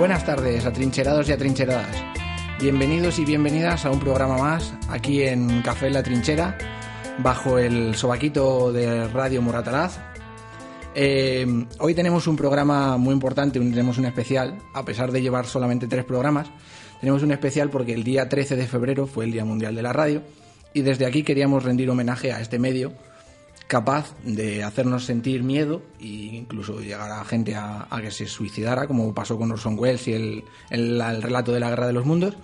Buenas tardes, atrincherados y atrincheradas. Bienvenidos y bienvenidas a un programa más aquí en Café La Trinchera, bajo el sobaquito de Radio Moratalaz. Eh, hoy tenemos un programa muy importante, tenemos un especial, a pesar de llevar solamente tres programas. Tenemos un especial porque el día 13 de febrero fue el Día Mundial de la Radio y desde aquí queríamos rendir homenaje a este medio capaz de hacernos sentir miedo e incluso llegar a gente a, a que se suicidara, como pasó con Orson Welles y el, el- el relato de la Guerra de los Mundos.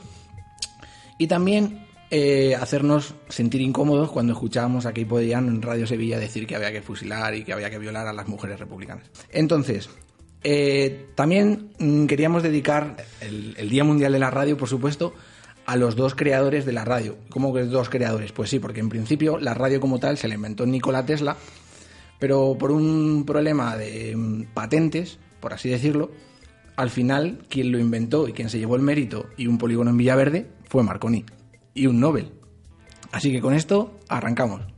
Y también eh, hacernos sentir incómodos cuando escuchábamos a Key Podían en Radio Sevilla decir que había que fusilar y que había que violar a las mujeres republicanas. Entonces, eh, también mm, queríamos dedicar el, el Día Mundial de la Radio, por supuesto, a los dos creadores de la radio. ¿Cómo que dos creadores? Pues sí, porque en principio la radio como tal se la inventó Nikola Tesla, pero por un problema de mm, patentes, por así decirlo, al final quien lo inventó y quien se llevó el mérito y un polígono en Villaverde fue Marconi y un Nobel. Así que con esto arrancamos.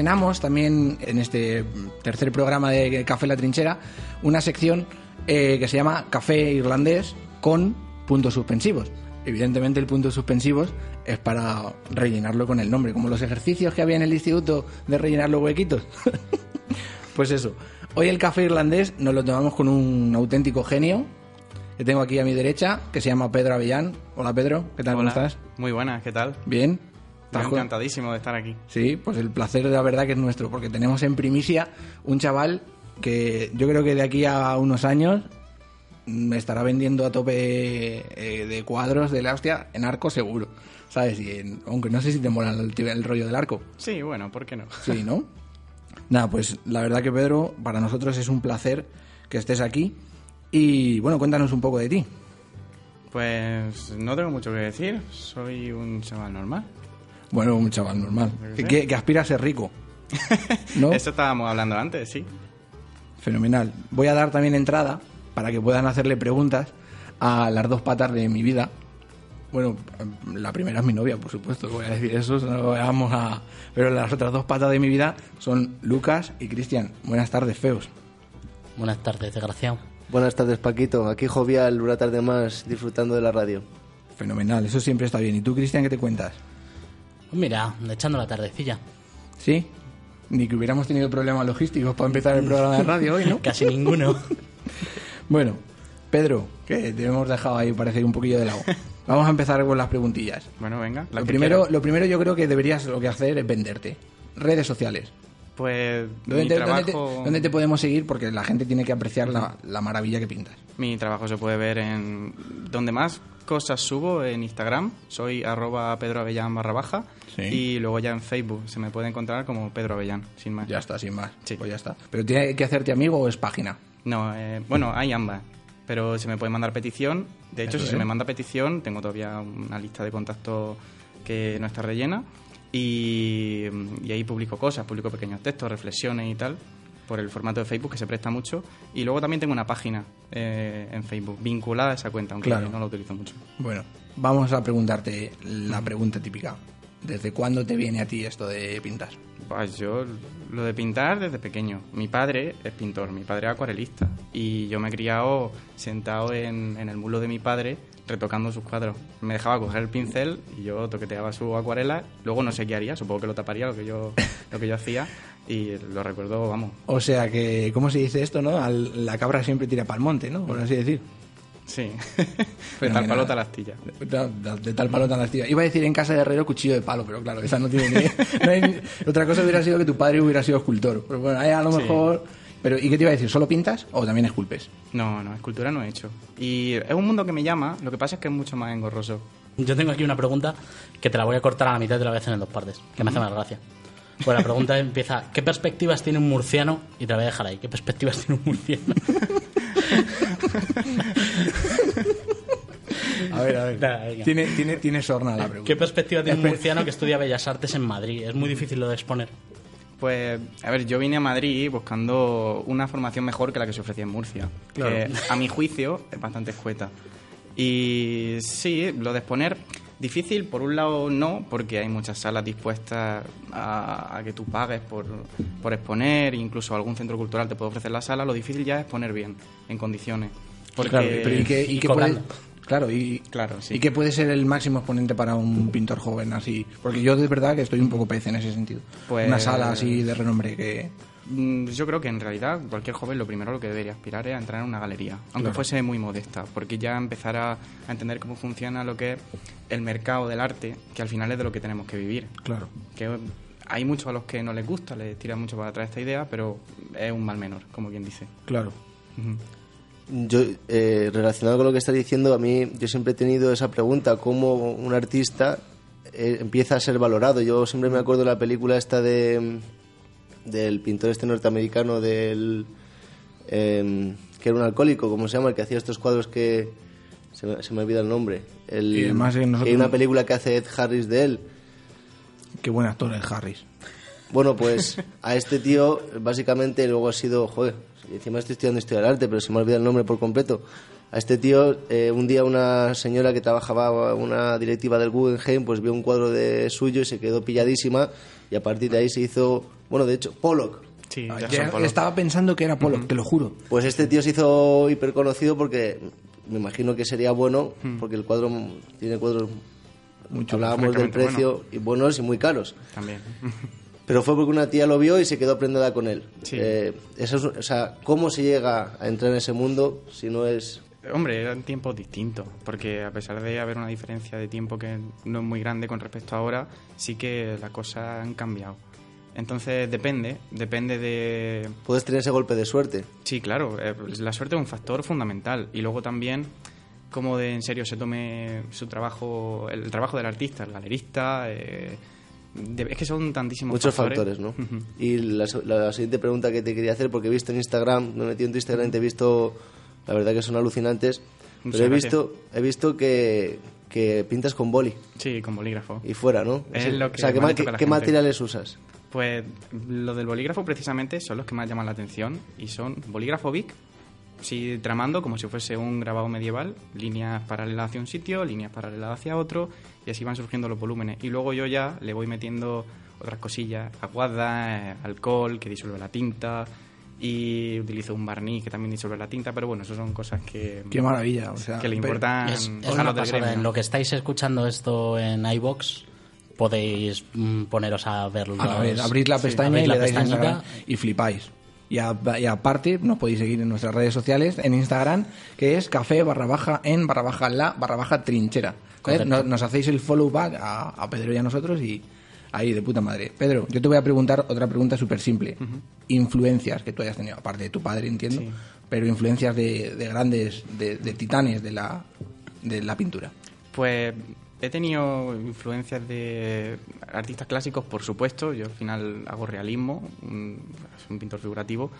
Estrenamos también en este tercer programa de Café La Trinchera una sección eh, que se llama Café Irlandés con puntos suspensivos. Evidentemente el punto suspensivos es para rellenarlo con el nombre, como los ejercicios que había en el instituto de rellenar los huequitos. pues eso. Hoy el café irlandés nos lo tomamos con un auténtico genio que tengo aquí a mi derecha, que se llama Pedro Avellán. Hola Pedro, ¿qué tal? ¿Cómo Hola. estás? Muy buenas, ¿qué tal? ¿Bien? Estoy ¿Estás con- encantadísimo de estar aquí. Sí, pues el placer de la verdad que es nuestro, porque tenemos en primicia un chaval que yo creo que de aquí a unos años me estará vendiendo a tope eh, de cuadros de la hostia en arco seguro, ¿sabes? Y en- aunque no sé si te mola el, el rollo del arco. Sí, bueno, ¿por qué no? Sí, ¿no? Nada, pues la verdad que Pedro, para nosotros es un placer que estés aquí. Y bueno, cuéntanos un poco de ti. Pues no tengo mucho que decir, soy un chaval normal. Bueno, un chaval normal, que, sé. que- que aspira a ser rico. ¿No? Eso estábamos hablando antes, sí. Fenomenal. Voy a dar también entrada para que puedan hacerle preguntas a las dos patas de mi vida. Bueno, la primera es mi novia, por supuesto, voy a decir eso, no lo vamos a... Pero las otras dos patas de mi vida son Lucas y Cristian. Buenas tardes, feos. Buenas tardes, desgraciado. Buenas tardes, Paquito. Aquí jovial, una tarde más, disfrutando de la radio. Fenomenal, eso siempre está bien. ¿Y tú, Cristian, qué te cuentas? Mira, echando la tardecilla. ¿Sí? Ni que hubiéramos tenido problemas logísticos para empezar el programa de radio hoy, ¿no? Casi ninguno. Bueno, Pedro, que te hemos dejado ahí, parece un poquillo de lado. Vamos a empezar con las preguntillas. Bueno, venga. la Lo primero, lo primero yo creo que deberías lo que hacer es venderte. Redes sociales. Pues ¿Dónde mi te, dónde te- trabajo, dónde te podemos seguir? Porque la gente tiene que apreciar la, la maravilla que pintas. mi trabajo se puede ver en... Donde más cosas subo, en Instagram, soy arroba Pedro Avellán barra baja. Sí. Y luego ya en Facebook se me puede encontrar como Pedro Avellán, sin más. Ya está, sin más. Sí. Pues ya está. ¿Pero tiene que hacerte amigo o es página? No, eh, bueno, hay ambas. Pero se me puede mandar petición. De hecho, Eso si se me manda petición, tengo todavía una lista de contactos que no está rellena. Y, y ahí publico cosas, publico pequeños textos, reflexiones y tal, por el formato de Facebook que se presta mucho. Y luego también tengo una página eh, en Facebook vinculada a esa cuenta, aunque Claro. no la utilizo mucho. Bueno, vamos a preguntarte la pregunta típica. ¿Desde cuándo te viene a ti esto de pintar? Pues yo lo de pintar desde pequeño. Mi padre es pintor, mi padre es acuarelista. Y yo me he criado sentado en, en el mulo de mi padre retocando sus cuadros. Me dejaba coger el pincel y yo toqueteaba su acuarela. Luego no sé qué haría, supongo que lo taparía lo que yo, lo que yo hacía. Y lo recuerdo, vamos, O sea que, ¿cómo se dice esto, no? Al- la cabra siempre tira para el monte, ¿no? Por así decir. sí. de tal palota a la astilla. De, de- de tal palo tan astilla. Iba a decir en casa de herrero cuchillo de palo, pero claro, esa no tiene ni... no hay Otra cosa hubiera sido que tu padre hubiera sido escultor. Pero bueno, ahí a lo Sí. Pero, ¿y qué te iba a decir? ¿Solo pintas o también esculpes? No, no, escultura no he hecho. Y es un mundo que me llama, lo que pasa es que es mucho más engorroso. Yo tengo aquí una pregunta que te la voy a cortar a la mitad de la vez en dos partes, que me hace más gracia. Pues la pregunta empieza, ¿qué perspectivas tiene un murciano? Y te la voy a dejar ahí, ¿qué perspectivas tiene un murciano? A ver, a ver. Tiene, tiene, tiene sorna la pregunta. ¿Qué perspectiva tiene un murciano que estudia Bellas Artes en Madrid? Es muy difícil lo de exponer. Pues, a ver, yo vine a Madrid buscando una formación mejor que la que se ofrecía en Murcia. Claro. Que a mi juicio es bastante escueta. Y sí, lo de exponer, difícil, por un lado no, porque hay muchas salas dispuestas a, a que tú pagues por, por exponer, incluso algún centro cultural te puede ofrecer la sala. Lo difícil ya es exponer bien, en condiciones. Porque, Claro, pero ¿y qué, y y qué puede, cobrando. Claro, y, Claro, sí. ¿y qué puede ser el máximo exponente para un pintor joven así? Porque yo de verdad que estoy un poco pez en ese sentido. Pues- Una sala así de renombre que... Mm, Yo creo que en realidad cualquier joven lo primero lo que debería aspirar es a entrar en una galería, aunque Claro. fuese muy modesta, porque ya empezará a entender cómo funciona lo que es el mercado del arte, que al final es de lo que tenemos que vivir. Claro. Que hay muchos a los que no les gusta, les tira mucho para atrás esta idea, pero es un mal menor, como quien dice. Claro. Yo, eh, relacionado con lo que está diciendo, a mí yo siempre he tenido esa pregunta, ¿cómo un artista eh, empieza a ser valorado? Yo siempre me acuerdo de la película esta de del pintor este norteamericano del eh, que era un alcohólico, ¿cómo se llama? El que hacía estos cuadros que se me, se me olvida el nombre. El, Y además, eh, nosotros- Hay una película que hace Ed Harris de él. Qué buen actor es Harris. Bueno, pues a este tío básicamente luego ha sido, joder, encima estoy estudiando historia del arte, pero se me ha olvidado el nombre por completo. A este tío, eh, un día una señora que trabajaba, una directiva del Guggenheim, pues vio un cuadro de suyo y se quedó pilladísima y a partir de ahí se hizo, bueno, de hecho, Pollock. Sí, Ah, ya Pollock. estaba pensando que era Pollock, te lo juro. Pues este tío se hizo hiperconocido porque me imagino que sería bueno, porque el cuadro tiene cuadros, Mucho, hablábamos del precio, y buenos y muy caros. También. Pero fue porque una tía lo vio y se quedó prendada con él. Sí. Eh, eso es- o sea, ¿cómo se llega a entrar en ese mundo si no es... Hombre, eran tiempos distintos, porque a pesar de haber una diferencia de tiempo que no es muy grande con respecto a ahora, sí que las cosas han cambiado. Entonces depende, depende de... Puedes tener ese golpe de suerte. Sí, claro, eh, la suerte es un factor fundamental y luego también cómo de en serio se tome su trabajo, el trabajo del artista, el galerista, eh, es que son tantísimos Muchos factores, ¿no? Ujú. Y la, la siguiente pregunta que te quería hacer, porque he visto en Instagram, me he metido en tu Instagram y te he visto, la verdad que son alucinantes, Muchas pero he gracias. visto, he visto que, que pintas con boli Sí, con bolígrafo. y fuera, ¿no? Es Sí. lo que o sea, ¿qué, más ma- le toca qué- materiales usas? Pues lo del bolígrafo precisamente son los que más llaman la atención y son bolígrafo Bic, sí, tramando como si fuese un grabado medieval, líneas paralelas hacia un sitio, líneas paralelas hacia otro y así van surgiendo los volúmenes. Y luego yo ya le voy metiendo otras cosillas, aguada, eh, alcohol que disuelve la tinta y utilizo un barniz que también disuelve la tinta, pero bueno, eso son cosas que, Qué maravilla. O sea, que le importan Es, es una pasada. gremio. En lo que estáis escuchando esto en iBox, podéis mm, poneros a verlo. A ver, abrís la pestaña y la le dais y flipáis. Y, a- y aparte, nos podéis seguir en nuestras redes sociales, en Instagram, que es café barra baja en barra baja la barra baja trinchera. Nos, nos hacéis el follow back a, a Pedro y a nosotros y ahí de puta madre. Pedro, yo te voy a preguntar otra pregunta súper simple. Influencias que tú hayas tenido, aparte de tu padre, entiendo, Sí. pero influencias de, de grandes, de, de titanes de la, de la pintura. Pues he tenido influencias de artistas clásicos, por supuesto. Yo al final hago realismo, un, un pintor figurativo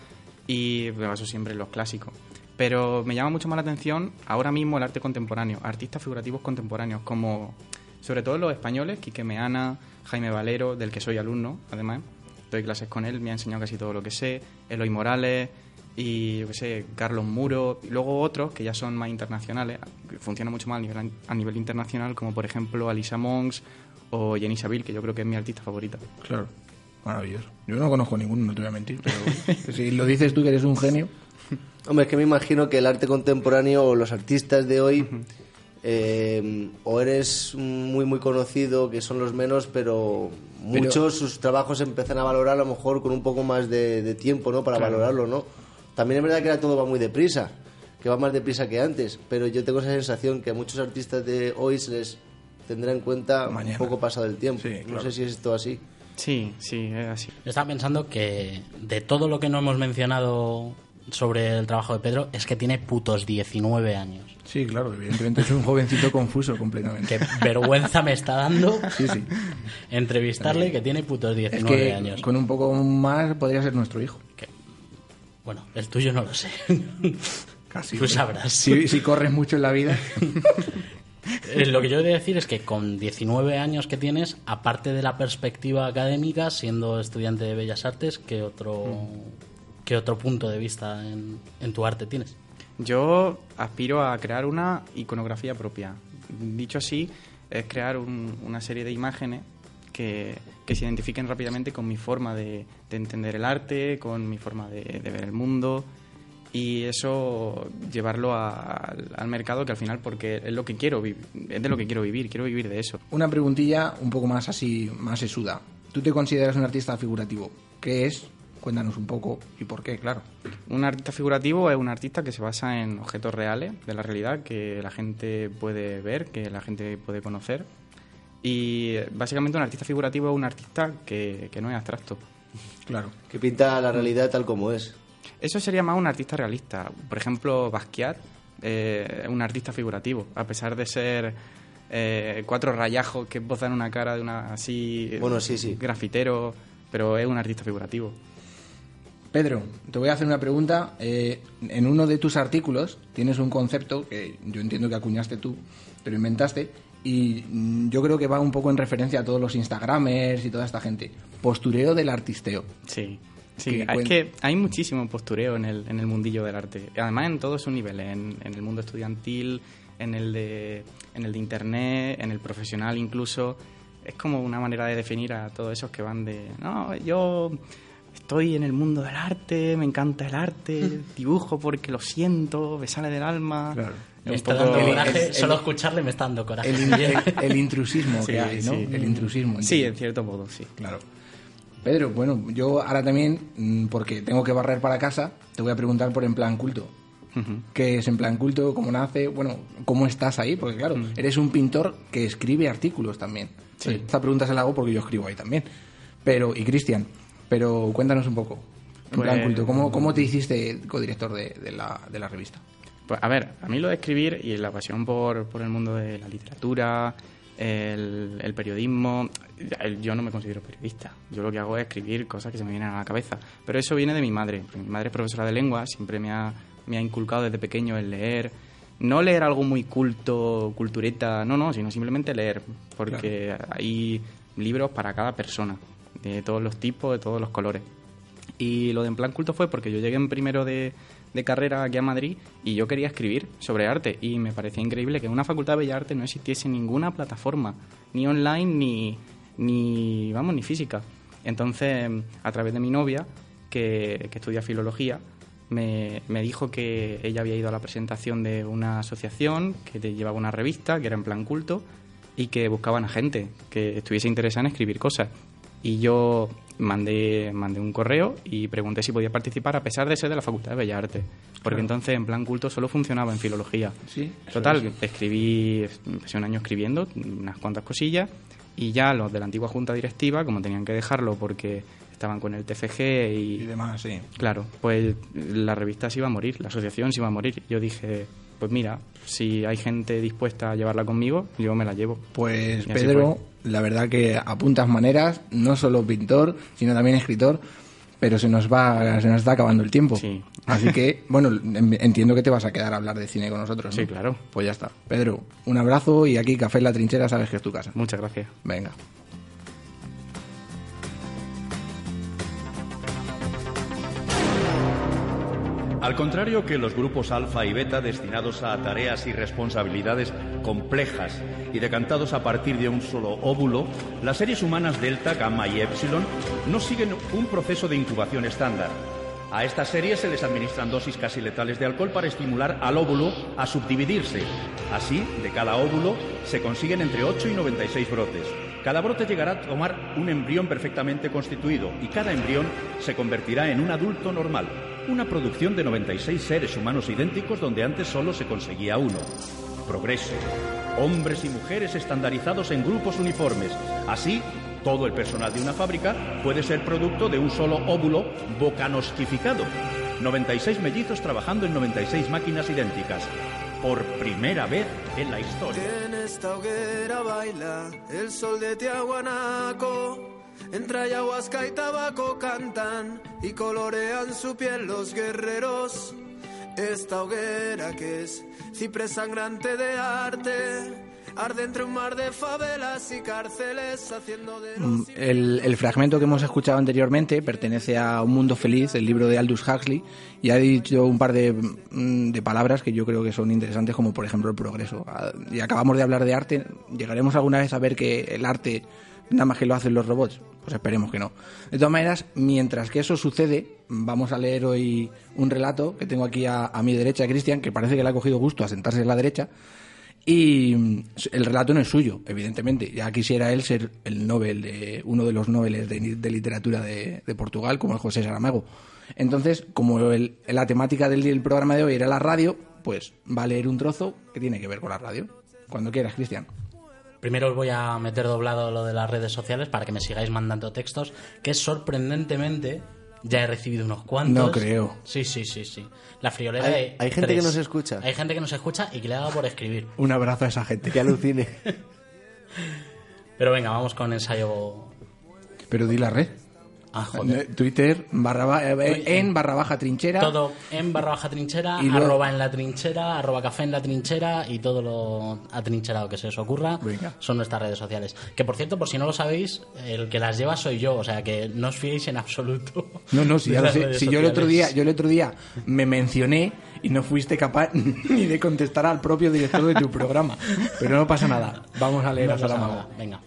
y me baso siempre en los clásicos. Pero me llama mucho más la atención ahora mismo el arte contemporáneo, artistas figurativos contemporáneos como sobre todo los españoles, Quique Meana, Jaime Valero, del que soy alumno, además. Doy clases con él, me ha enseñado casi todo lo que sé. Eloy Morales y, yo qué sé, Carlos Muro. Y luego otros que ya son más internacionales, que funcionan mucho más a nivel, a nivel internacional, como por ejemplo Alisa Monks o Jenny Saville, que yo creo que es mi artista favorita. Claro. Maravilloso. Yo no conozco ninguno, no te voy a mentir, pero si lo dices tú que eres un genio. Hombre, es que me imagino que el arte contemporáneo o los artistas de hoy eh, o eres muy muy conocido, que son los menos, pero, muchos sus trabajos empiezan a valorar a lo mejor con un poco más de, de tiempo, ¿no? Para valorarlo, ¿no? También es verdad que ahora todo va muy deprisa, que va más deprisa que antes, pero yo tengo esa sensación que a muchos artistas de hoy se les tendrá en cuenta Mañana. un poco pasado el tiempo. Sí, No claro. sé si es esto así. Sí, sí, es así. Yo estaba pensando que de todo lo que no hemos mencionado sobre el trabajo de Pedro es que tiene putos 19 años. Sí, claro, evidentemente es un jovencito confuso completamente. Qué vergüenza me está dando Sí, sí. entrevistarle que tiene putos Es 19 que años. con un poco más podría ser nuestro hijo. Que- Bueno, el tuyo no lo sé. Casi. Tú sabrás. Si, si corres mucho en la vida. Eh, Lo que yo he de decir es que con 19 años que tienes, aparte de la perspectiva académica, siendo estudiante de Bellas Artes, ¿qué otro, qué otro punto de vista en, en tu arte tienes? Yo aspiro a crear una iconografía propia. Dicho así, es crear un- una serie de imágenes que, que se identifiquen rápidamente con mi forma de, de entender el arte, con mi forma de, de ver el mundo y eso llevarlo a- al, al mercado que al final porque es lo que quiero es de lo que quiero vivir quiero vivir de eso Una preguntilla un poco más así, más sesuda. ¿Tú te consideras un artista figurativo? ¿Qué es? Cuéntanos un poco y por qué, claro. Un artista figurativo es un artista que se basa en objetos reales de la realidad que la gente puede ver, que la gente puede conocer. Y básicamente un artista figurativo es un artista que, que no es abstracto. Claro. Que pinta la realidad tal como es. Eso sería más un artista realista. Por ejemplo, Basquiat eh, es un artista figurativo, a pesar de ser eh, cuatro rayajos que bozan una cara de una así Bueno, sí, sí. grafitero, pero es un artista figurativo. Pedro, te voy a hacer una pregunta. Eh, en uno de tus artículos tienes un concepto que yo entiendo que acuñaste tú, te lo inventaste, y mm, yo creo que va un poco en referencia a todos los Instagramers y toda esta gente. Postureo del artisteo. Sí, sí. Que Es que hay muchísimo postureo en el, en el mundillo del arte. Además, en todos sus niveles. En, en el mundo estudiantil, en el, de, en el de internet, en el profesional incluso. Es como una manera de definir a todos esos que van de... No, yo estoy en el mundo del arte, me encanta el arte, dibujo porque lo siento, me sale del alma. Claro. Me está dando el- coraje, el- solo el- escucharle me está dando coraje. El, in- el- el intrusismo Sí, que hay, ¿no? sí. El intrusismo. Sí, entiendo. en cierto modo, sí. Claro. Pedro, bueno, yo ahora también, mm, porque tengo que barrer para casa, te voy a preguntar por En Plan Culto. Ujú. ¿Qué es En Plan Culto? ¿Cómo nace? Bueno, ¿cómo estás ahí? Porque claro, eres un pintor que escribe artículos también. Sí. Esta pregunta se la hago porque yo escribo ahí también. Pero, y Cristian, pero cuéntanos un poco. En Pues- Plan Culto, ¿cómo, cómo te hiciste codirector de, de, la, de la revista? Pues a ver, a mí lo de escribir y la pasión por, por el mundo de la literatura, el, el periodismo, yo no me considero periodista. Yo lo que hago es escribir cosas que se me vienen a la cabeza. Pero eso viene de mi madre. porque Mi madre es profesora de lengua, siempre me ha, me ha inculcado desde pequeño el leer. No leer algo muy culto, cultureta, no, no, sino simplemente leer. Porque hay libros para cada persona, de todos los tipos, de todos los colores. Y lo de En Plan Culto fue porque yo llegué en primero de, carrera aquí a Madrid y yo quería escribir sobre arte. Y me parecía increíble que en una facultad de Bellas Artes no existiese ninguna plataforma, ni online, ni, ni vamos, ni física. Entonces, a través de mi novia, que, que estudia filología, me, me dijo que ella había ido a la presentación de una asociación que te llevaba una revista, que era en plan culto, y que buscaban a gente que estuviese interesada en escribir cosas. Y yo mandé, mandé un correo y pregunté si podía participar a pesar de ser de la Facultad de Bellas Artes. Porque entonces en plan culto solo funcionaba en filología. Sí, Total, escribí, empecé un año escribiendo unas cuantas cosillas y ya los de la antigua junta directiva, como tenían que dejarlo porque estaban con el TFG Y y, demás, sí. Claro, pues la revista se iba a morir, la asociación se iba a morir. Yo dije, pues mira, si hay gente dispuesta a llevarla conmigo, yo me la llevo. Pues Y Pedro, la verdad que apuntas maneras, no solo pintor, sino también escritor, pero se nos va, se nos está acabando el tiempo. Sí. Así que, bueno, en- entiendo que te vas a quedar a hablar de cine con nosotros. ¿no? Sí, claro. Pues ya está. Pedro, un abrazo y aquí Café en la Trinchera, sabes que es tu casa. Muchas gracias. Venga. Al contrario que los grupos alfa y beta destinados a tareas y responsabilidades complejas y decantados a partir de un solo óvulo, las series humanas delta, gamma y epsilon no siguen un proceso de incubación estándar. A estas series se les administran dosis casi letales de alcohol para estimular al óvulo a subdividirse. Así, de cada óvulo se consiguen entre 8 y 96 brotes. Cada brote llegará a tomar un embrión perfectamente constituido y cada embrión se convertirá en un adulto normal. Una producción de 96 seres humanos idénticos donde antes solo se conseguía uno. Progreso. Hombres y mujeres estandarizados en grupos uniformes. Así, todo el personal de una fábrica puede ser producto de un solo óvulo bocanostificado. 96 mellizos trabajando en 96 máquinas idénticas. Por primera vez en la historia. En esta hoguera baila el sol de Tiahuanaco. Entre ayahuasca y tabaco cantan y colorean su piel los guerreros. Esta hoguera que es ciprés sangrante de arte. Arde entre un mar de favelas y cárceles haciendo de Mm. El, el fragmento que hemos escuchado anteriormente pertenece a Un Mundo Feliz, el libro de Aldous Huxley, y ha dicho un par de, mm, de palabras que yo creo que son interesantes, como por ejemplo el progreso. Ah, Y acabamos de hablar de arte. ¿Llegaremos alguna vez a ver que el arte nada más que lo hacen los robots? Pues esperemos que no. De todas maneras, mientras que eso sucede, vamos a leer hoy un relato que tengo aquí a, a mi derecha, Cristian, que parece que le ha cogido gusto a sentarse en la derecha. Y mm, el relato no es suyo, evidentemente. Ya quisiera él ser el Nobel de uno de los Nobeles de, de literatura de, de Portugal, como el José Saramago. Entonces, como el- la temática del, del programa de hoy era la radio, pues va a leer un trozo que tiene que ver con la radio. Cuando quieras, Cristian. Primero os voy a meter doblado lo de las redes sociales para que me sigáis mandando textos, que sorprendentemente ya he recibido unos cuantos. No creo. Sí, sí, sí, sí. La friolera Hay- de hay gente tres. que nos escucha. Hay gente que nos escucha y que le ha dado por escribir. Un abrazo a esa gente. Que alucine. Pero venga, vamos con ensayo. Pero di la red. Ah, joder. Twitter barra ba- eh, en barra baja trinchera. Todo en barra baja trinchera, Y luego- arroba en la trinchera, arroba café en la trinchera y todo lo atrincherado que se os ocurra Venga. son nuestras redes sociales. Que por cierto, por si no lo sabéis, el que las lleva soy yo, o sea que no os fiéis en absoluto. No, no, si, ya lo sé. Si yo el otro día, yo el otro día me mencioné y no fuiste capaz ni de contestar al propio director de tu programa. Pero no pasa nada. Vamos a leer No a Saramago. Venga.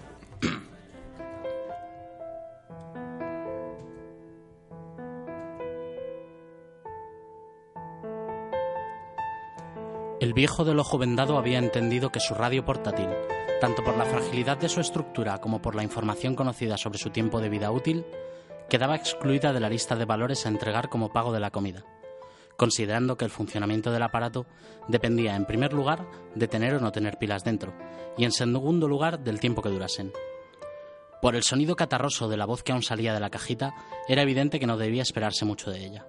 El viejo del ojo vendado había entendido que su radio portátil, tanto por la fragilidad de su estructura como por la información conocida sobre su tiempo de vida útil, quedaba excluida de la lista de valores a entregar como pago de la comida, considerando que el funcionamiento del aparato dependía, en primer lugar, de tener o no tener pilas dentro, y en segundo lugar, del tiempo que durasen. Por el sonido catarroso de la voz que aún salía de la cajita, era evidente que no debía esperarse mucho de ella.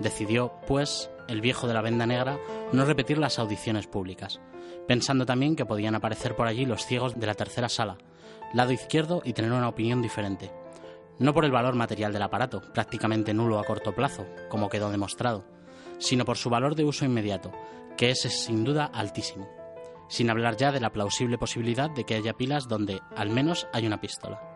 Decidió, pues, el viejo de la venda negra, no repetir las audiciones públicas, pensando también que podían aparecer por allí los ciegos de la tercera sala, lado izquierdo, y tener una opinión diferente. No por el valor material del aparato, prácticamente nulo a corto plazo, como quedó demostrado, sino por su valor de uso inmediato, que es sin duda altísimo, sin hablar ya de la plausible posibilidad de que haya pilas donde, al menos, hay una pistola.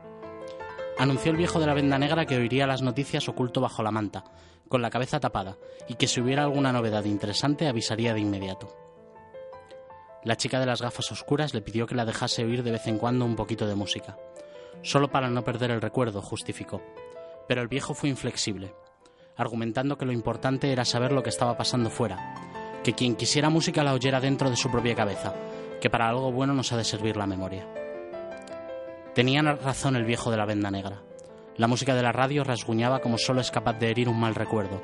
Anunció el viejo de la venda negra que oiría las noticias oculto bajo la manta, con la cabeza tapada, y que si hubiera alguna novedad interesante avisaría de inmediato. La chica de las gafas oscuras le pidió que la dejase oír de vez en cuando un poquito de música, solo para no perder el recuerdo, justificó. Pero el viejo fue inflexible, argumentando que lo importante era saber lo que estaba pasando fuera, que quien quisiera música la oyera dentro de su propia cabeza, que para algo bueno nos ha de servir la memoria. Tenía razón el viejo de la venda negra. La música de la radio rasguñaba como solo es capaz de herir un mal recuerdo,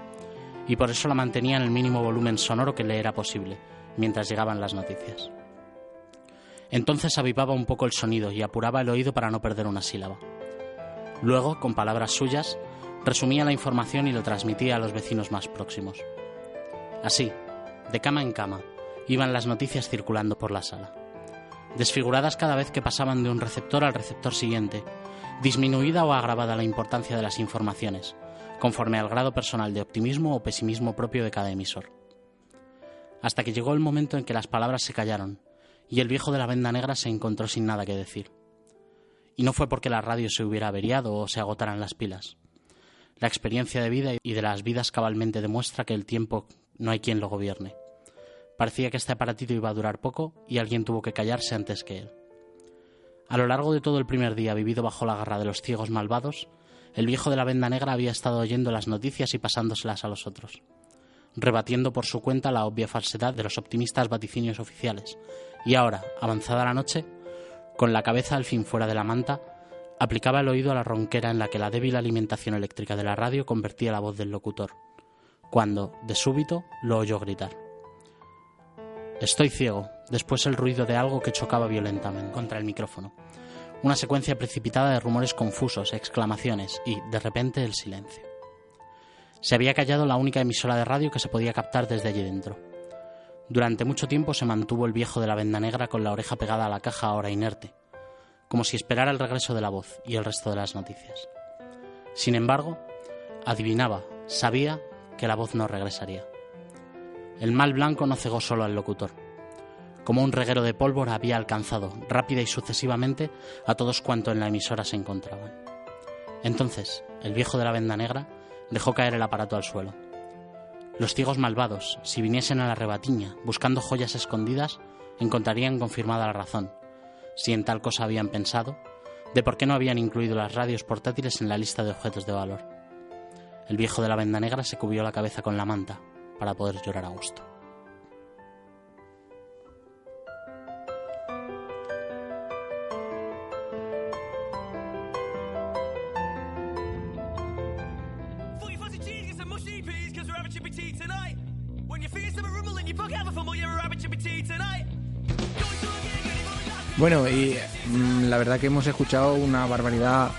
y por eso la mantenía en el mínimo volumen sonoro que le era posible, mientras llegaban las noticias. Entonces avivaba un poco el sonido y apuraba el oído para no perder una sílaba. Luego, con palabras suyas, resumía la información y lo transmitía a los vecinos más próximos. Así, de cama en cama, iban las noticias circulando por la sala, desfiguradas cada vez que pasaban de un receptor al receptor siguiente, disminuida o agravada la importancia de las informaciones, conforme al grado personal de optimismo o pesimismo propio de cada emisor. Hasta que llegó el momento en que las palabras se callaron y el viejo de la venda negra se encontró sin nada que decir. Y no fue porque la radio se hubiera averiado o se agotaran las pilas. La experiencia de vida y de las vidas cabalmente demuestra que el tiempo no hay quien lo gobierne. Parecía que este aparatito iba a durar poco y alguien tuvo que callarse antes que él. A lo largo de todo el primer día vivido bajo la garra de los ciegos malvados, el viejo de la venda negra había estado oyendo las noticias y pasándoselas a los otros, rebatiendo por su cuenta la obvia falsedad de los optimistas vaticinios oficiales. Y ahora, avanzada la noche, con la cabeza al fin fuera de la manta, aplicaba el oído a la ronquera en la que la débil alimentación eléctrica de la radio convertía la voz del locutor, cuando, de súbito, lo oyó gritar. Estoy ciego, después el ruido de algo que chocaba violentamente contra el micrófono. Una secuencia precipitada de rumores confusos, exclamaciones y, de repente, el silencio. Se había callado la única emisora de radio que se podía captar desde allí dentro. Durante mucho tiempo se mantuvo el viejo de la venda negra con la oreja pegada a la caja ahora inerte, como si esperara el regreso de la voz y el resto de las noticias. Sin embargo, adivinaba, sabía que la voz no regresaría. El mal blanco no cegó solo al locutor. Como un reguero de pólvora había alcanzado, rápida y sucesivamente, a todos cuantos en la emisora se encontraban. Entonces, el viejo de la venda negra dejó caer el aparato al suelo. Los ciegos malvados, si viniesen a la rebatiña buscando joyas escondidas, encontrarían confirmada la razón, si en tal cosa habían pensado, de por qué no habían incluido las radios portátiles en la lista de objetos de valor. El viejo de la venda negra se cubrió la cabeza con la manta para poder llorar a gusto. Bueno, y mm, la verdad que hemos escuchado una barbaridad.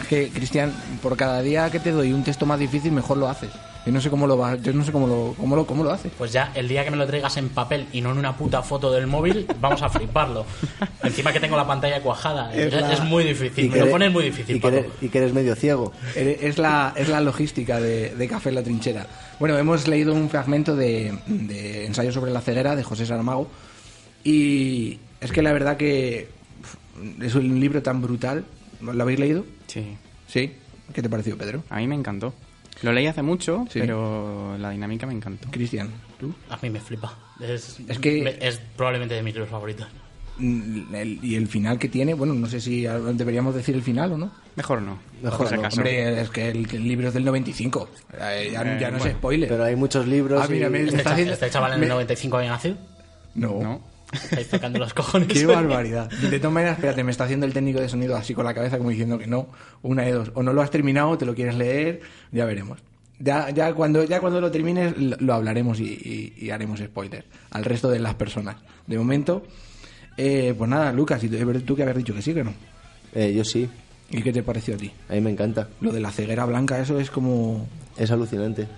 Es que, Cristian, por cada día que te doy un texto más difícil, mejor lo haces. Yo no sé cómo lo vas, yo no sé cómo lo, cómo lo, cómo lo haces. Pues ya el día que me lo traigas en papel y no en una puta foto del móvil, vamos a fliparlo. Encima que tengo la pantalla cuajada. Es Es, la- es muy difícil. Y Me que lo pones muy difícil, y que, eres, y que eres medio ciego. Es la, es la logística de, de Café en la Trinchera. Bueno, hemos leído un fragmento de, de Ensayo sobre la ceguera de José Saramago y es que la verdad que es un libro tan brutal. ¿Lo habéis leído? Sí, Sí. ¿Qué te pareció, Pedro? a mí me encantó. Lo leí hace mucho, Sí. pero la dinámica me encantó. Cristian, ¿tú? A mí me flipa. Es, Es que- es probablemente de mis libros favoritos. Mm, el- y el final que tiene, bueno, no sé si deberíamos decir el final o no. Mejor no, Mejor no. Hombre, es que el, el libro es del 95. Eh, ya, Eh, ya no es bueno, spoiler. Pero hay muchos libros. Ah, mira, me- ¿Este, está cha- haciendo- este chaval en me- el 95 había nacido? No. No, Estáis tocando los cojones. Qué barbaridad. De todas maneras, espérate, me está haciendo el técnico de sonido así con la cabeza como diciendo que no, una de dos. O no lo has terminado, o te lo quieres leer, ya veremos. Ya, ya, cuando, ya cuando lo termines lo, hablaremos y, y- y haremos spoilers al resto de las personas. De momento, eh, pues nada, Lucas, ¿y tú, tú que habías dicho que sí que no? Eh, yo sí, ¿Y qué te pareció a ti? a mí me encanta. Lo de la ceguera blanca, eso es como... Es alucinante.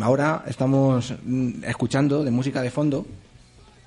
Ahora estamos mm, escuchando de música de fondo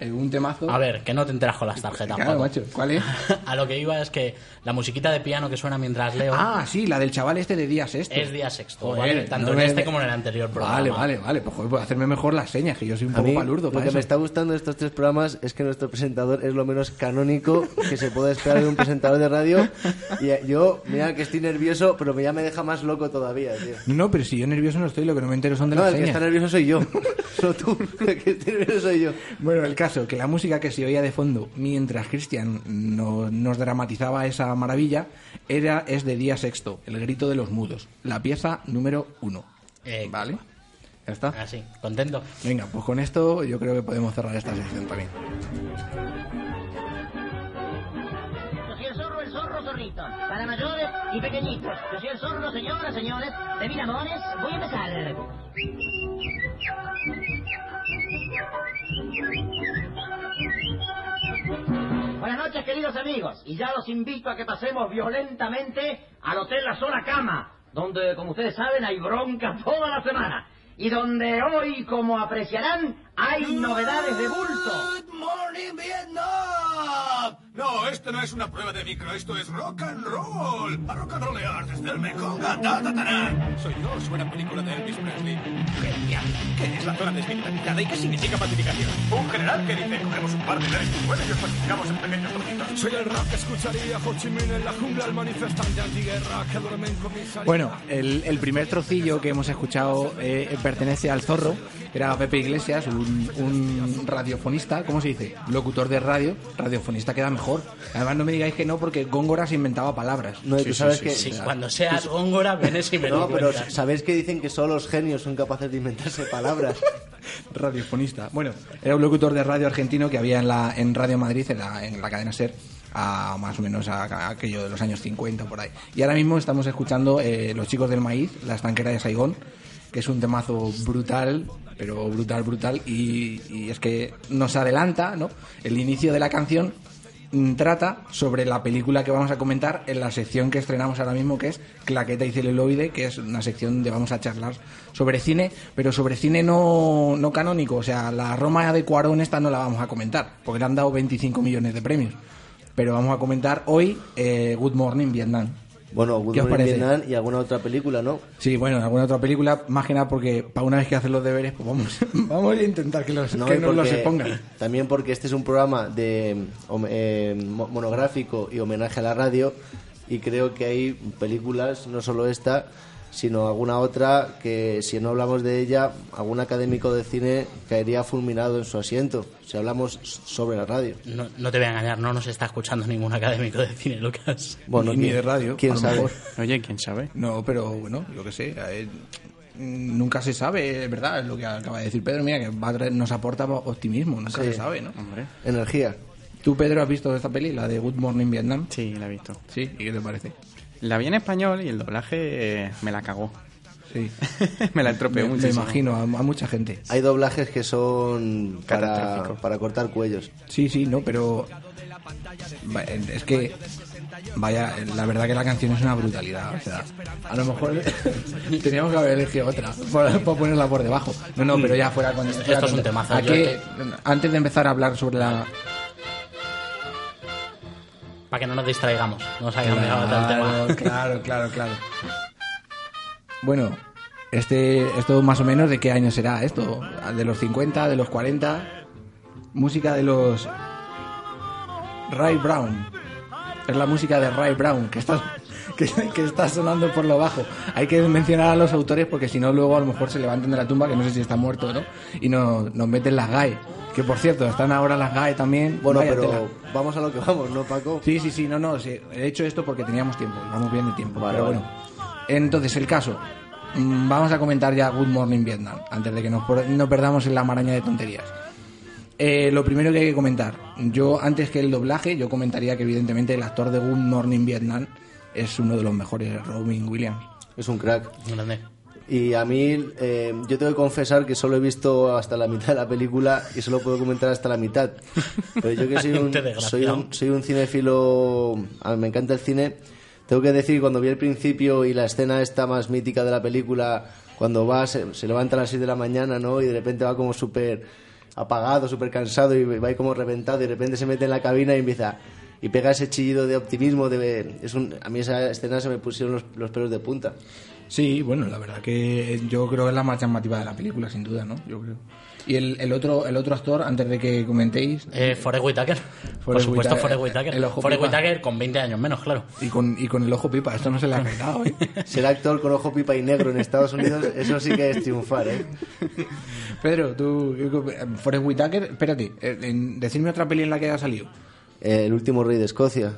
eh, un temazo. A ver, que no te enteras con las tarjetas, Claro, macho, ¿cuál es? A lo que iba es que la musiquita de piano que suena mientras leo Ah, sí, la del chaval este de día sexto. es día sexto, Joder, ¿vale? Tanto no en me- este como en el anterior programa. Vale, vale, vale. Pues joder, pues hacerme mejor las señas, que yo soy un A poco mí palurdo lo para que eso. me está gustando de estos tres programas es que nuestro presentador es lo menos canónico que se puede esperar de un presentador de radio. Y eh, yo, mira que estoy nervioso, pero ya me deja más loco todavía, tío. No, pero si yo nervioso no estoy, lo que no me entero son de No, las el que señas. está nervioso soy yo. No tú, el que está nervioso soy yo. Bueno, el caso, que la música que se oía de fondo mientras Cristian no- nos dramatizaba esa maravilla era, es de día sexto, El grito de los mudos, la pieza número uno. Eh, ¿Vale? Ya está. Así, contento. Venga, pues con esto yo creo que podemos cerrar esta sección también. Para mayores y pequeñitos. Yo soy el zorro, señoras, señores. De Miramones, voy a empezar. Buenas noches, queridos amigos. Y ya los invito a que pasemos violentamente al Hotel La Sola Cama, donde, como ustedes saben, hay bronca toda la semana. Y donde hoy, como apreciarán, hay novedades de bulto. Good morning, Vietnam. No, esto no es una prueba de micro, esto es rock and roll. A rock and rollear desde el. Soy yo, suena película de Elvis Presley. Genial. ¿Qué es la zona desmilitarizada y qué significa pacificación? Un general que dice, cogemos un par de naves y los pacificamos en pequeños trocitos. Soy el rap que escucharía Ho Chi Minh en la jungla, el manifestante antiguerra que duerme en comisaría. Bueno, el, el primer trocillo que hemos escuchado eh, pertenece al zorro, era Pepe Iglesias, un, un radiofonista, ¿cómo se dice? Locutor de radio, radiofonista queda mejor. Además, no me digáis que no, porque Góngora se inventaba palabras. No, y tú sabes que... Sí, cuando seas Góngora, vienes y me No, pero. ¿sabéis que dicen que solo los genios son capaces de inventarse palabras? radiofonista. Bueno, era un locutor de radio argentino que había en, la, en Radio Madrid, en la, en la cadena SER, a más o menos a, a aquello de los años 50 por ahí. Y ahora mismo estamos escuchando eh, Los Chicos del Maíz, La Estanquera de Saigón, que es un temazo brutal, pero brutal, brutal, y, es que nos adelanta, ¿no? El inicio de la canción mm, trata sobre la película que vamos a comentar en la sección que estrenamos ahora mismo, que es Claqueta y celuloide, que es una sección donde vamos a charlar sobre cine, pero sobre cine no, no canónico. O sea, la Roma de Cuarón esta no la vamos a comentar, porque le han dado 25 millones de premios. Pero vamos a comentar hoy eh, Good Morning Vietnam. Bueno, Good ¿Qué os parece? Vietnam y alguna otra película, ¿no? Sí, bueno, en alguna otra película, más que nada porque para una vez que hacen los deberes, pues vamos, vamos a intentar que, los, No, que nos los expongan. También porque este es un programa de hom- eh, mo- monográfico y homenaje a la radio y creo que hay películas, no solo esta, sino alguna otra que si no hablamos de ella, algún académico de cine caería fulminado en su asiento, si hablamos sobre la radio. No, no te voy a engañar, no nos está escuchando ningún académico de cine, Lucas. Bueno, Ni- ni ¿quién- de radio, ¿Quién sabe? Oye, ¿quién sabe? No, pero bueno, yo que sé. mm, nunca se sabe, es verdad, es lo que acaba de decir Pedro. Mira, que va a traer- nos aporta optimismo, nunca Sí. se sabe, ¿no? Hombre. Energía. ¿Tú, Pedro, has visto esta peli, la de Good Morning Vietnam? Sí, la he visto. Sí, ¿y qué te parece? La vi en español y el doblaje eh, me la cagó. Sí. me la estropeó me, me imagino, a, a mucha gente. Hay doblajes que son para, para cortar cuellos. Sí, sí, no, pero. Es que. Vaya, la verdad que la canción es una brutalidad. O sea, a lo mejor teníamos que haber elegido otra para, para ponerla por debajo. No, no, pero ya fuera con Esto es un temazo, Aquí, antes de empezar a hablar sobre la. Para que no nos distraigamos, no nos hayamos del tema. Claro, claro, claro, claro. Bueno, este, esto más o menos de qué año será esto, de los 50, de los 40, música de los Ray Brown. Es la música de Ray Brown que está que, que está sonando por lo bajo. Hay que mencionar a los autores porque si no luego a lo mejor se levantan de la tumba que no sé si está muerto no y no, nos meten las GAE. Que por cierto, están ahora las GAE también. Bueno, Vaya pero tela. vamos a lo que vamos, ¿no, Paco? Sí, sí, sí, no, no, sí, he hecho esto porque teníamos tiempo, vamos bien de tiempo. Vale, pero vale. bueno, entonces el caso, mm, vamos a comentar ya Good Morning Vietnam, antes de que nos, no perdamos en la maraña de tonterías. Eh, lo primero que hay que comentar, yo antes que el doblaje, yo comentaría que evidentemente el actor de Good Morning Vietnam es uno de los mejores, Robin Williams. Es un crack. Grande. Y a mí, eh, yo tengo que confesar que solo he visto hasta la mitad de la película y solo puedo comentar hasta la mitad. Pero yo que soy un, soy un, soy un cinéfilo, a mí me encanta el cine, tengo que decir cuando vi el principio y la escena esta más mítica de la película, cuando va, se, se levanta a las 6 de la mañana, ¿no? Y de repente va como súper apagado, súper cansado y va ahí como reventado y de repente se mete en la cabina y empieza... Y pega ese chillido de optimismo, de, es un, a mí esa escena se me pusieron los, los pelos de punta. Sí, bueno, la verdad que yo creo que es la más llamativa de la película, sin duda, ¿no? Yo creo. Y el, el otro el otro actor, antes de que comentéis, Eh, Forrest Whitaker. Por supuesto. Forrest Whitaker. El ojo Forrest pipa. Whitaker con 20 años menos, claro. y con, y con el ojo pipa, esto no se le ha quedado, ¿eh? Ser actor con ojo pipa y negro en Estados Unidos, eso sí que es triunfar, ¿eh? Pedro, tú, Forrest Whitaker, espérate, eh, en- decidme otra peli en la que haya salido. Eh, El último rey de Escocia.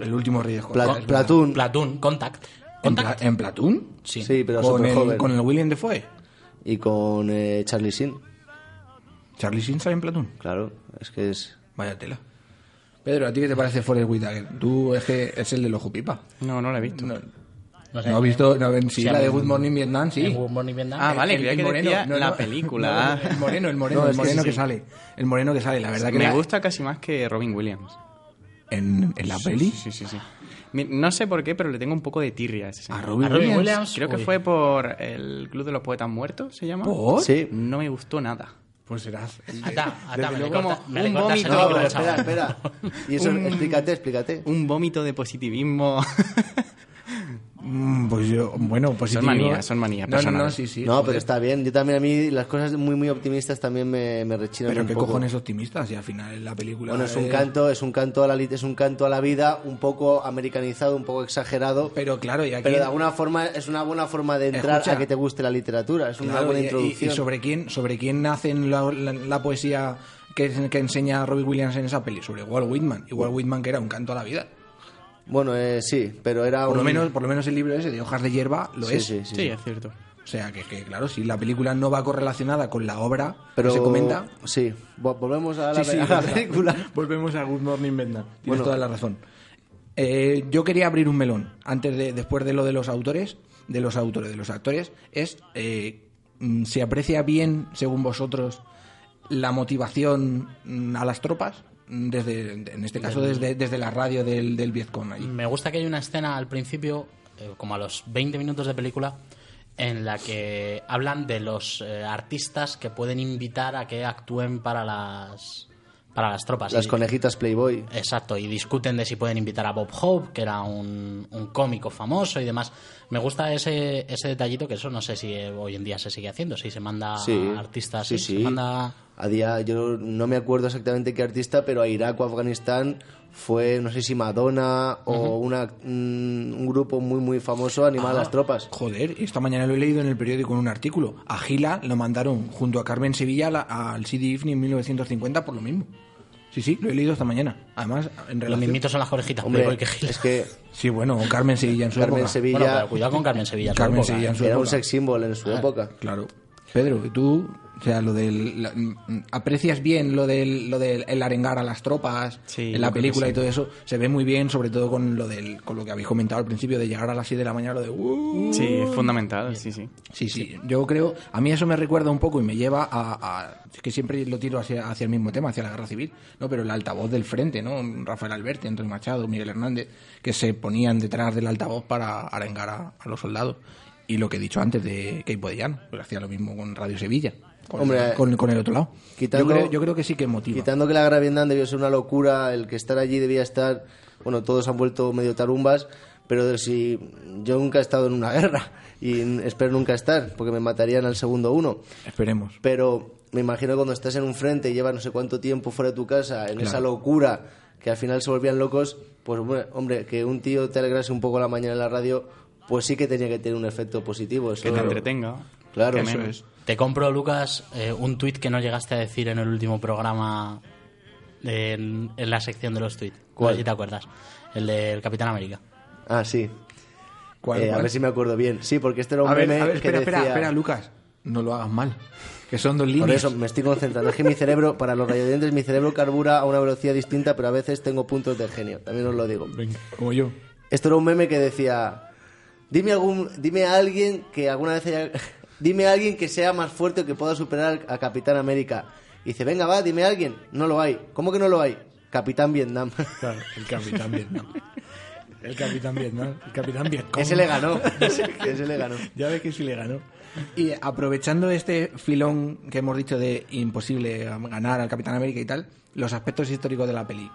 El último Rey de Escocia, Pla- es verdad. Platoon. Platoon, Contact. ¿En, Pla- en Platoon? Sí. Sí, pero Con el, joven. con el William Defoe. Y con eh, Charlie Sheen. Charlie Sheen sale en Platoon. Claro, es que es... Vaya tela. Pedro, ¿a ti qué te parece Forrest Whitaker? Tú es que es el del ojo pipa. No, no la he visto. No, No sé. no has visto, no, en- sí, Sí, la de Good Morning Vietnam, sí. Good Morning Vietnam. Ah, vale, El- el moreno, decía no, la no, película. no, el moreno, el moreno, No, el que moreno sí, que sí. sale. El moreno que sale, la verdad que Me la- gusta casi más que Robin Williams. en, en la peli. Sí, sí, sí. No sé por qué, pero le tengo un poco de tirria a ese A señor. Robin, A Robin Williams. Williams. Creo que fue por el Club de los Poetas Muertos, ¿se llama? ¿Por? Sí. No me gustó nada. Pues serás. Ata, ata, me luego, corta- como me un vómito. No, espera, espera. Y eso, Un- explícate, explícate. Un vómito de positivismo. Mm, Pues yo, bueno, pues Son manías, son manías No, no, sí, sí. no, joder. pero está bien. Yo también a mí las cosas muy, muy optimistas también me, me rechinan Pero un qué poco. cojones optimistas y al final la película. Bueno, es un eh, canto, es un canto a la lit- es un canto a la vida, un poco americanizado, un poco exagerado, Pero claro, y aquí. pero de alguna forma es una buena forma de entrar Escucha. a que te guste la literatura, es una Claro, buena y- y- introducción. Y, sobre quién, sobre quién nacen la, la- la poesía que, que enseña Robbie Williams en esa peli? Sobre Walt Whitman. Y Walt Whitman que era un canto a la vida. Bueno, eh, sí, pero era Por lo, un- menos, por lo menos el libro ese de hojas de hierba lo Sí, es. sí, sí, Sí, es cierto. O sea, que, que, claro, si la película no va correlacionada con la obra Pero que se comenta... Sí, Vo- volvemos a la, Sí, sí, a la verdad. película. Volvemos a Good Morning Vietnam. Tienes Bueno. toda la razón. Eh, yo quería abrir un melón antes de después de lo de los autores, de los autores, de los actores, es eh, mm, se aprecia bien, según vosotros, la motivación mm, a las tropas desde, en este caso desde, desde la radio del, del Vietcong allí. Me gusta que hay una escena al principio, eh, como a los 20 minutos de película, en la que hablan de los eh, artistas que pueden invitar a que actúen para las para las tropas. Las Y- conejitas Playboy. Exacto, y discuten de si pueden invitar a Bob Hope, que era un, un cómico famoso y demás. Me gusta ese, ese detallito, que eso no sé si eh, hoy en día se sigue haciendo, si se manda Sí, a artistas, sí, sí, sí. se manda... A día, yo no me acuerdo exactamente qué artista, pero a Irak o Afganistán fue, no sé si Madonna o una, un, un grupo muy, muy famoso animado a las tropas. Joder, esta mañana lo he leído en el periódico en un artículo. A Gila lo mandaron junto a Carmen Sevilla la- al CD IFNI en 1950 por lo mismo. Sí, sí, lo he leído esta mañana. Además, en Los relación... mismitos son las orejitas Hombre, que Gil. es que Sí, bueno, Carmen Sevilla en su Carmen época. Sevilla Bueno, pero cuidado con Carmen Sevilla. en Carmen época, Sevilla en ¿eh? su era un sex symbol en su época. Claro. Pedro, ¿y tú, o sea, lo del... la- mm, ¿Aprecias bien lo del, lo del el arengar a las tropas Sí, en la yo creo que película sí. y todo eso? Se ve muy bien, sobre todo con lo del con lo que habéis comentado al principio de llegar a las 7 de la mañana, lo de... "Uh". Sí, es fundamental, sí, sí. Sí, sí, yo creo, a mí eso me recuerda un poco y me lleva a, a- es que siempre lo tiro hacia, hacia el mismo tema, hacia la guerra civil, ¿no? Pero el altavoz del frente, ¿no? Rafael Alberti, Antonio Machado, Miguel Hernández, que se ponían detrás del altavoz para arengar a, a los soldados. Y lo que he dicho antes de Keipo de Llano, pues hacía lo mismo con Radio Sevilla, con, Hombre, con, con el otro lado. quitando- yo, creo, yo creo que sí que motiva. Quitando que la Vietnam debió ser una locura, el que estar allí debía estar, bueno, todos han vuelto medio tarumbas, pero de si yo nunca he estado en una guerra y espero nunca estar, porque me matarían al segundo uno. Esperemos. Pero me imagino cuando estás en un frente y llevas no sé cuánto tiempo fuera de tu casa, en esa locura, que al final se volvían locos, pues hombre, que un tío te alegrase un poco la mañana en la radio, pues sí que tenía que tener un efecto positivo. Eso, Que te entretenga. Claro, eso es. Te compro, Lucas, eh, un tuit que no llegaste a decir en el último programa de- en, en la sección de los tuits. ¿Cuál? Si te acuerdas. El del Capitán América. Ah, sí. ¿Cuál, Eh, A ver si me acuerdo bien. Sí, porque este era un A ver, meme a ver, que espera, espera, decía- espera, Lucas, no lo hagas mal, que son dos Por líneas. eso me estoy concentrando. Es que mi cerebro, para los radiodientes, mi cerebro carbura a una velocidad distinta, pero a veces tengo puntos de genio. También os lo digo. Venga, como yo. Esto era un meme que decía: Dime algún, dime a alguien que alguna vez haya, dime a alguien que sea más fuerte o que pueda superar a Capitán América. Y dice: Venga, va, dime a alguien. No lo hay. ¿Cómo que no lo hay? Capitán Vietnam. Claro, el Capitán Vietnam. El Capitán Vietnam. El Capitán Vietcong. Ese le ganó. Ese, ese le ganó. Ya ves que sí le ganó. Y aprovechando este filón que hemos dicho de imposible ganar al Capitán América y tal, los aspectos históricos de la peli.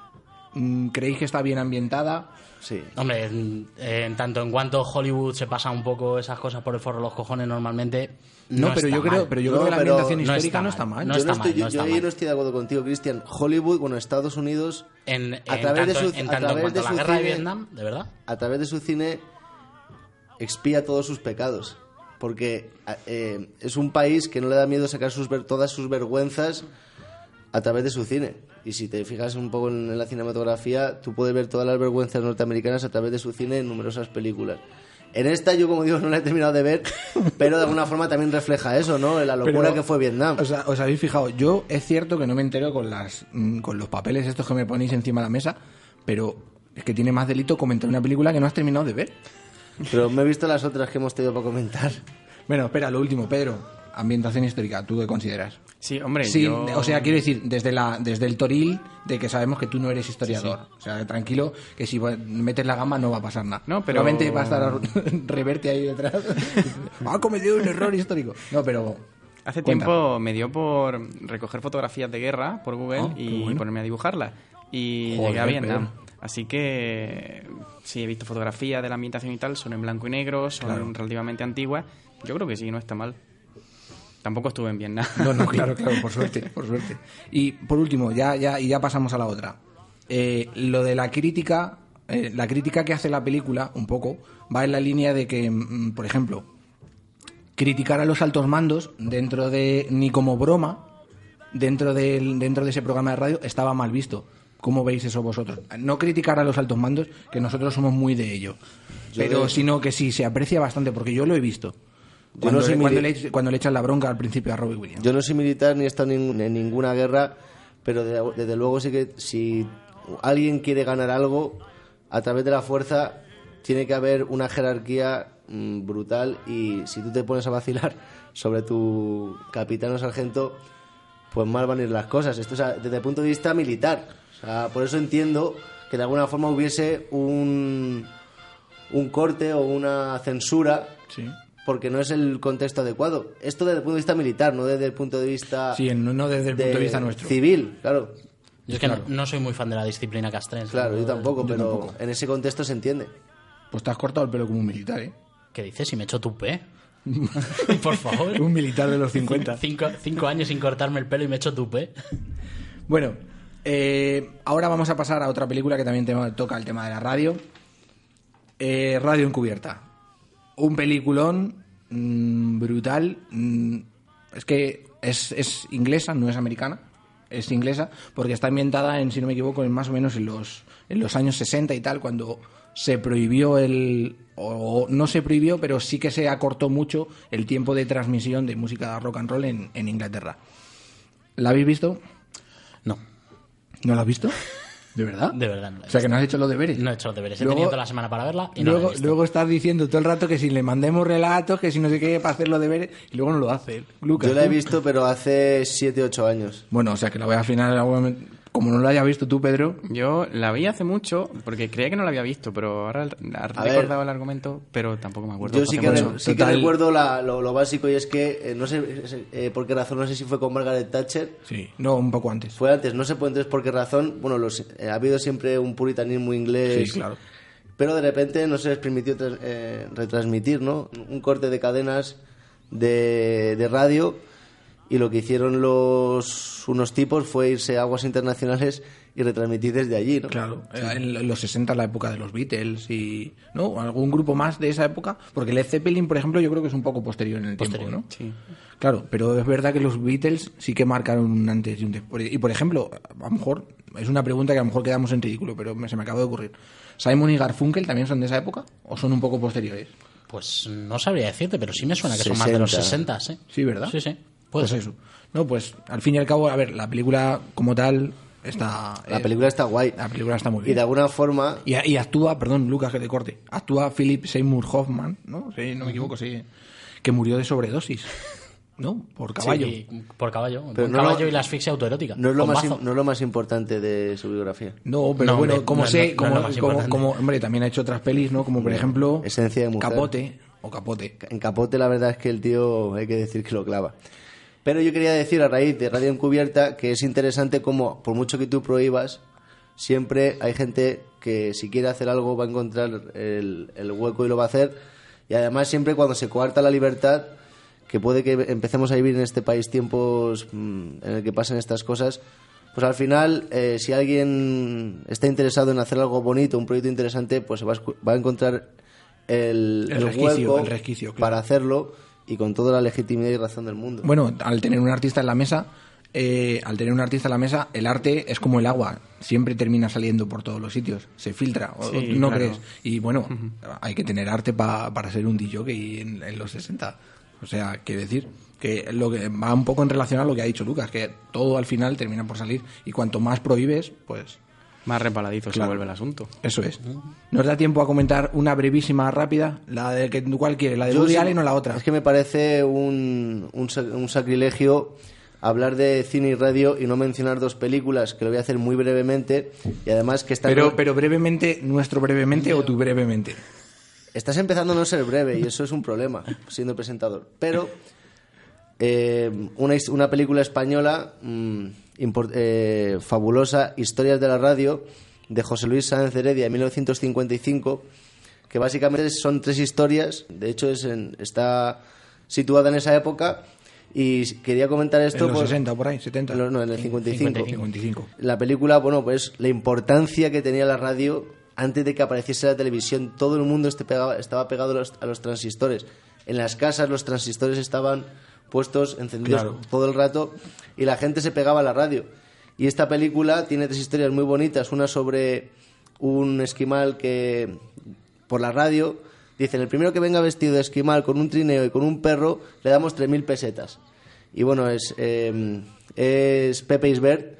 Mm, ¿Creéis que está bien ambientada? Sí. Hombre, en, en tanto en cuanto Hollywood se pasa un poco esas cosas por el forro de los cojones normalmente. No, pero, está yo creo, mal. pero yo No, creo que la pero ambientación no histórica no está mal. No yo está no estoy, mal, no yo ahí no estoy de acuerdo contigo, Cristian. Hollywood, bueno, Estados Unidos, En, A en través de tanto, su- en a tanto en través de a la su guerra de cine- Vietnam, de verdad. a través de su cine expía todos sus pecados. Porque a- eh, es un país que no le da miedo sacar sus todas sus vergüenzas a través de su cine. Y si te fijas un poco en, la cinematografía, tú puedes ver todas las vergüenzas norteamericanas a través de su cine en numerosas películas. En esta, yo como digo, no la he terminado de ver, pero de alguna forma también refleja eso, ¿no? La locura Pero, que fue Vietnam. O sea, os habéis fijado, yo es cierto que no me entero con las mm, con los papeles estos que me ponéis encima de la mesa, pero es que tiene más delito comentar una película que no has terminado de ver. Pero me he visto las otras que hemos tenido para comentar. Bueno, espera, lo último, Pedro. Ambientación histórica, ¿tú qué consideras? Sí, hombre, Sí, yo... o sea, quiero decir, desde la desde el toril de que sabemos que tú no eres historiador. O sea, tranquilo, que si metes la gama no va a pasar nada. No, pero- Solamente va a estar reverte ahí detrás. ha cometido un error histórico. No, pero... Hace cuenta. tiempo me dio por recoger fotografías de guerra por Google Ah, y bueno. ponerme a dibujarlas. Y Joder, llegué a Vietnam. Así que sí, he visto fotografías de la ambientación y tal, son en blanco y negro, son Claro. relativamente antiguas. Yo creo que sí, no está mal. Tampoco estuve en Vietnam. No, no, claro, claro, por suerte, por suerte. Y por último, ya, ya, y ya pasamos a la otra. Eh, lo de la crítica, eh, la crítica que hace la película, un poco, va en la línea de que, mm, por ejemplo, criticar a los altos mandos dentro de ni como broma, dentro, del, dentro de ese programa de radio estaba mal visto. ¿Cómo veis eso vosotros? No criticar a los altos mandos, que nosotros somos muy de ello, pero de- sino que sí, se aprecia bastante, porque yo lo he visto. Yo Cuando, no soy cuando le, cuando le echan la bronca al principio a Robbie Williams. Yo no soy militar ni he estado en, en ninguna guerra, pero de- desde luego sí que si alguien quiere ganar algo, a través de la fuerza tiene que haber una jerarquía mm, brutal y si tú te pones a vacilar sobre tu capitán o sargento, pues mal van a ir las cosas. Esto es a- desde el punto de vista militar. O sea, por eso entiendo que de alguna forma hubiese un, un corte o una censura Sí. Porque no es el contexto adecuado. Esto desde el punto de vista militar, no desde el punto de vista Sí, no, no desde el de- punto de vista nuestro. civil, claro. Yo es que no, no soy muy fan de la disciplina castrense. Claro, yo tampoco, yo pero tampoco. en ese contexto se entiende. Pues te has cortado el pelo como un militar, ¿eh? ¿Qué dices? Si me echo tupé. Por favor. un militar de los 50. Cinco, cinco años sin cortarme el pelo y me echo tupé. Bueno, eh, ahora vamos a pasar a otra película que también te- toca el tema de la radio. Eh, radio encubierta. Un peliculón mm, brutal. mm, es que es, es inglesa, no es americana. Es inglesa porque está ambientada en, si no me equivoco, en más o menos en los, en los años 60 y tal, cuando se prohibió el... o no se prohibió, pero sí que se acortó mucho el tiempo de transmisión de música rock and roll en, en Inglaterra. ¿La habéis visto? No, ¿No la has visto? ¿De verdad? de verdad no. he O sea, que no has hecho los deberes. No he hecho los deberes. He Luego- tenido toda la semana para verla y no la he luego, visto. luego estás diciendo todo el rato que si le mandemos relatos, que si no sé qué, para hacer los deberes, y luego no lo hace. Lucas, Yo la he visto, pero hace 7, 8 años. Bueno, o sea, que la voy a al final, en algún momento- como no la hayas visto tú, Pedro, Yo la vi hace mucho, porque creía que no la había visto, pero ahora ver. recordado el argumento, pero tampoco me acuerdo. Yo sí que, re- sí que recuerdo la- lo, lo básico y es que, eh, no sé eh, por qué razón, no sé si fue con Margaret Thatcher, sí, no, un poco antes. fue antes, no sé por, entonces por qué razón, bueno, los, eh, ha habido siempre un puritanismo inglés, Sí, claro. pero de repente no se les permitió tras- eh, retransmitir, ¿no? Un corte de cadenas de, de radio y lo que hicieron los unos tipos fue irse a aguas internacionales y retransmitir desde allí, ¿no? Claro, en los 60 la época de los Beatles y no algún grupo más de esa época, porque Led Zeppelin, por ejemplo, yo creo que es un poco posterior en el tiempo, ¿no? Sí. Claro, pero es verdad que los Beatles sí que marcaron un antes y un después. Y por ejemplo, a lo mejor es una pregunta que a lo mejor quedamos en ridículo, pero me- se me acaba de ocurrir. ¿Simon y Garfunkel también son de esa época o son un poco posteriores? Pues no sabría decirte, pero sí me suena que son más de los 60. 60, ¿eh? Sí, ¿verdad? Sí, sí. Puede Pues ser. eso. No, pues al fin y al cabo, a ver, la película como tal está. La eh, película está guay. la película está muy Y bien. de alguna forma, Y, y actúa, perdón, Lucas, que te corte. Actúa Philip Seymour Hoffman, ¿no? Sí, no me equivoco, sí. Que murió de sobredosis, ¿no? Por caballo. Sí, por caballo. Pero por no caballo lo- y la asfixia autoerótica. no es, lo más, no es lo más importante de su biografía. No, pero No, bueno, hombre, como no, sé, como, como- hombre, también ha hecho otras pelis, ¿no? Como por ejemplo, Esencia de mujer. Capote o Capote. En Capote la verdad es que el tío hay que decir que lo clava. Pero yo quería decir a raíz de Radio Encubierta que es interesante como por mucho que tú prohíbas, siempre hay gente que si quiere hacer algo va a encontrar el, el hueco y lo va a hacer. Y además siempre cuando se coarta la libertad, que puede que empecemos a vivir en este país tiempos mm, en el que pasen estas cosas, pues al final, eh, si alguien está interesado en hacer algo bonito, un proyecto interesante, pues va a, va a encontrar el, El el resquicio, hueco el resquicio, claro. para hacerlo y con toda la legitimidad y razón del mundo. Bueno, al tener un artista en la mesa, eh, al tener un artista en la mesa, el arte es como el agua, siempre termina saliendo por todos los sitios, se filtra, ¿o- Sí, ¿no claro. crees? Y bueno, hay que tener arte pa- para ser un DJ en, en los 60. O sea, quiere decir que lo que va un poco en relación a lo que ha dicho Lucas, que todo al final termina por salir y cuanto más prohíbes, pues Más resbaladizo se Claro. vuelve el asunto. eso es. ¿Nos da tiempo a comentar una brevísima, rápida? La de que cuál quiere, la de Yo Woody sí- Allen o la otra. Es que me parece un, un, sa- un sacrilegio hablar de cine y radio y no mencionar dos películas, que lo voy a hacer muy brevemente y además que están... Pero, pero brevemente, nuestro brevemente o tu brevemente. Estás empezando a no ser breve y eso es un problema, siendo presentador. Pero eh, una, una película española mm, eh, fabulosa, Historias de la Radio, de José Luis Sáenz Heredia, de 1955, que básicamente son tres historias, de hecho es en- está situada en esa época, y quería comentar esto... en los por- 60 o por ahí, 70. No, no, en el 55. 55. La película, bueno, pues la importancia que tenía la radio antes de que apareciese la televisión. Todo el mundo este pegaba- estaba pegado a los, a los transistores. En las casas los transistores estaban puestos, encendidos Claro. todo el rato, y la gente se pegaba a la radio. Y esta película tiene tres historias muy bonitas. Una sobre un esquimal que, por la radio, dicen, el primero que venga vestido de esquimal con un trineo y con un perro, le damos 3.000 pesetas. Y bueno, es, eh, es Pepe Isbert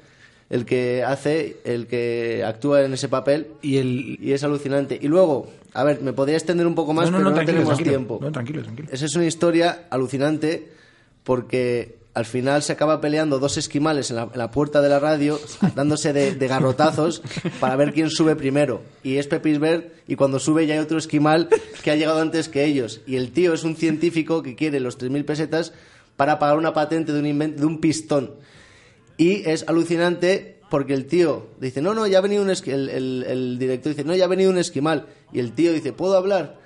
el que hace, el que actúa en ese papel. Y el... Y es alucinante. Y luego, a ver, me podría extender un poco más, no, no, pero no, no, tenemos tranquilo. tiempo. No, tranquilo, tranquilo. Esa es una historia alucinante porque al final se acaba peleando dos esquimales en la, puerta de la radio, dándose de, garrotazos para ver quién sube primero. Y es Pepe Isbert, y cuando sube ya hay otro esquimal que ha llegado antes que ellos. Y el tío es un científico que quiere los 3.000 pesetas para pagar una patente de un, de un pistón. Y es alucinante porque el tío dice, no, no, ya ha venido un esqui-". el, el- el director dice, no, ya ha venido un esquimal. Y el tío dice, ¿puedo hablar?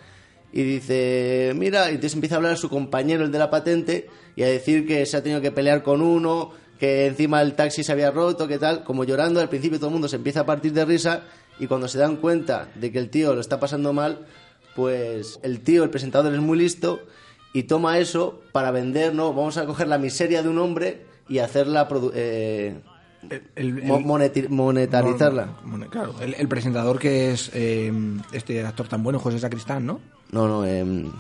Y dice, mira, y entonces empieza a hablar a su compañero, el de la patente, y a decir que se ha tenido que pelear con uno, que encima el taxi se había roto, que tal, como llorando, al principio todo el mundo se empieza a partir de risa, y cuando se dan cuenta de que el tío lo está pasando mal, pues el tío, el presentador es muy listo, y toma eso para vender, ¿no? Vamos a coger la miseria de un hombre y hacerla, eh, el- el- mo- moneti- monetarizarla. Claro, el, el presentador que es eh, este actor tan bueno, José Sacristán, ¿no? No, no, em,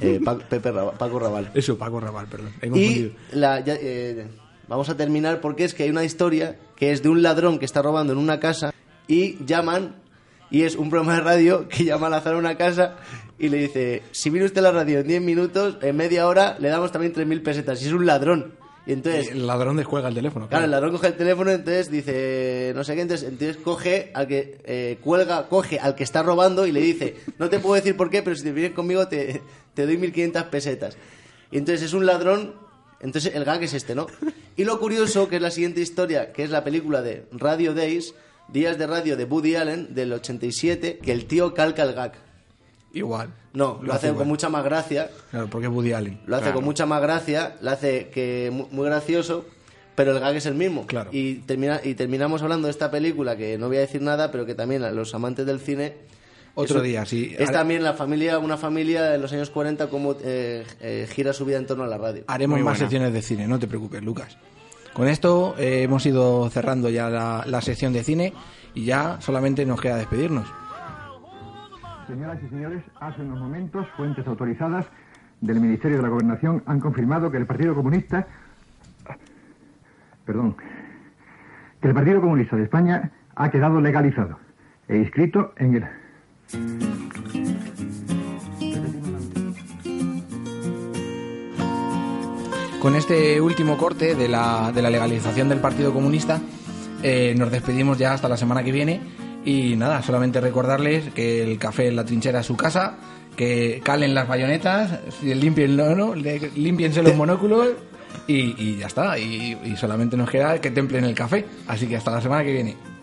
eh, Pepe Raba- Paco Raval. Eso, Paco Raval, perdón. he confundido. Y la, ya, eh, vamos a terminar porque es que hay una historia que es de un ladrón que está robando en una casa y llaman y es un programa de radio que llama al azar a una casa y le dice, si viene usted la radio en 10 minutos, en media hora le damos también 3.000 pesetas. Y es un ladrón. Y entonces... el ladrón descuelga el teléfono. Claro, el ladrón coge el teléfono, entonces dice, no sé qué, entonces, entonces coge al que eh, cuelga, coge al que está robando y le dice, no te puedo decir por qué, pero si te vienes conmigo te, te doy 1500 pesetas. Y entonces es un ladrón, entonces el gag es este, ¿no? Y lo curioso, que es la siguiente historia, que es la película de Radio Days, Días de Radio de Woody Allen, del 87, que el tío calca el gag. Igual. No, lo, hace con mucha más gracia, Claro, porque es Woody Allen. lo hace Claro. con mucha más gracia, lo hace que mu- muy gracioso, pero el gag es el mismo. Claro. Y, termina, y terminamos hablando de esta película, que no voy a decir nada, pero que también a los amantes del cine... Otro es- día, sí. Es también la familia, una familia en los años 40, cómo eh, eh, gira su vida en torno a la radio. Haremos Muy más buena. secciones de cine, no te preocupes, Lucas. Con esto eh, hemos ido cerrando ya la, la sección de cine y ya solamente nos queda despedirnos. Señoras y señores, hace unos momentos fuentes autorizadas del Ministerio de la Gobernación han confirmado que el Partido Comunista, perdón, que el Partido Comunista de España ha quedado legalizado e inscrito en el Con este último corte de la, de la legalización del Partido Comunista, eh, nos despedimos ya hasta la semana que viene. Y nada, solamente recordarles que el café en la trinchera es su casa, que calen las bayonetas, limpien, no, límpiense los monóculos y, y ya está. Y, y solamente nos queda que templen el café. Así que hasta la semana que viene.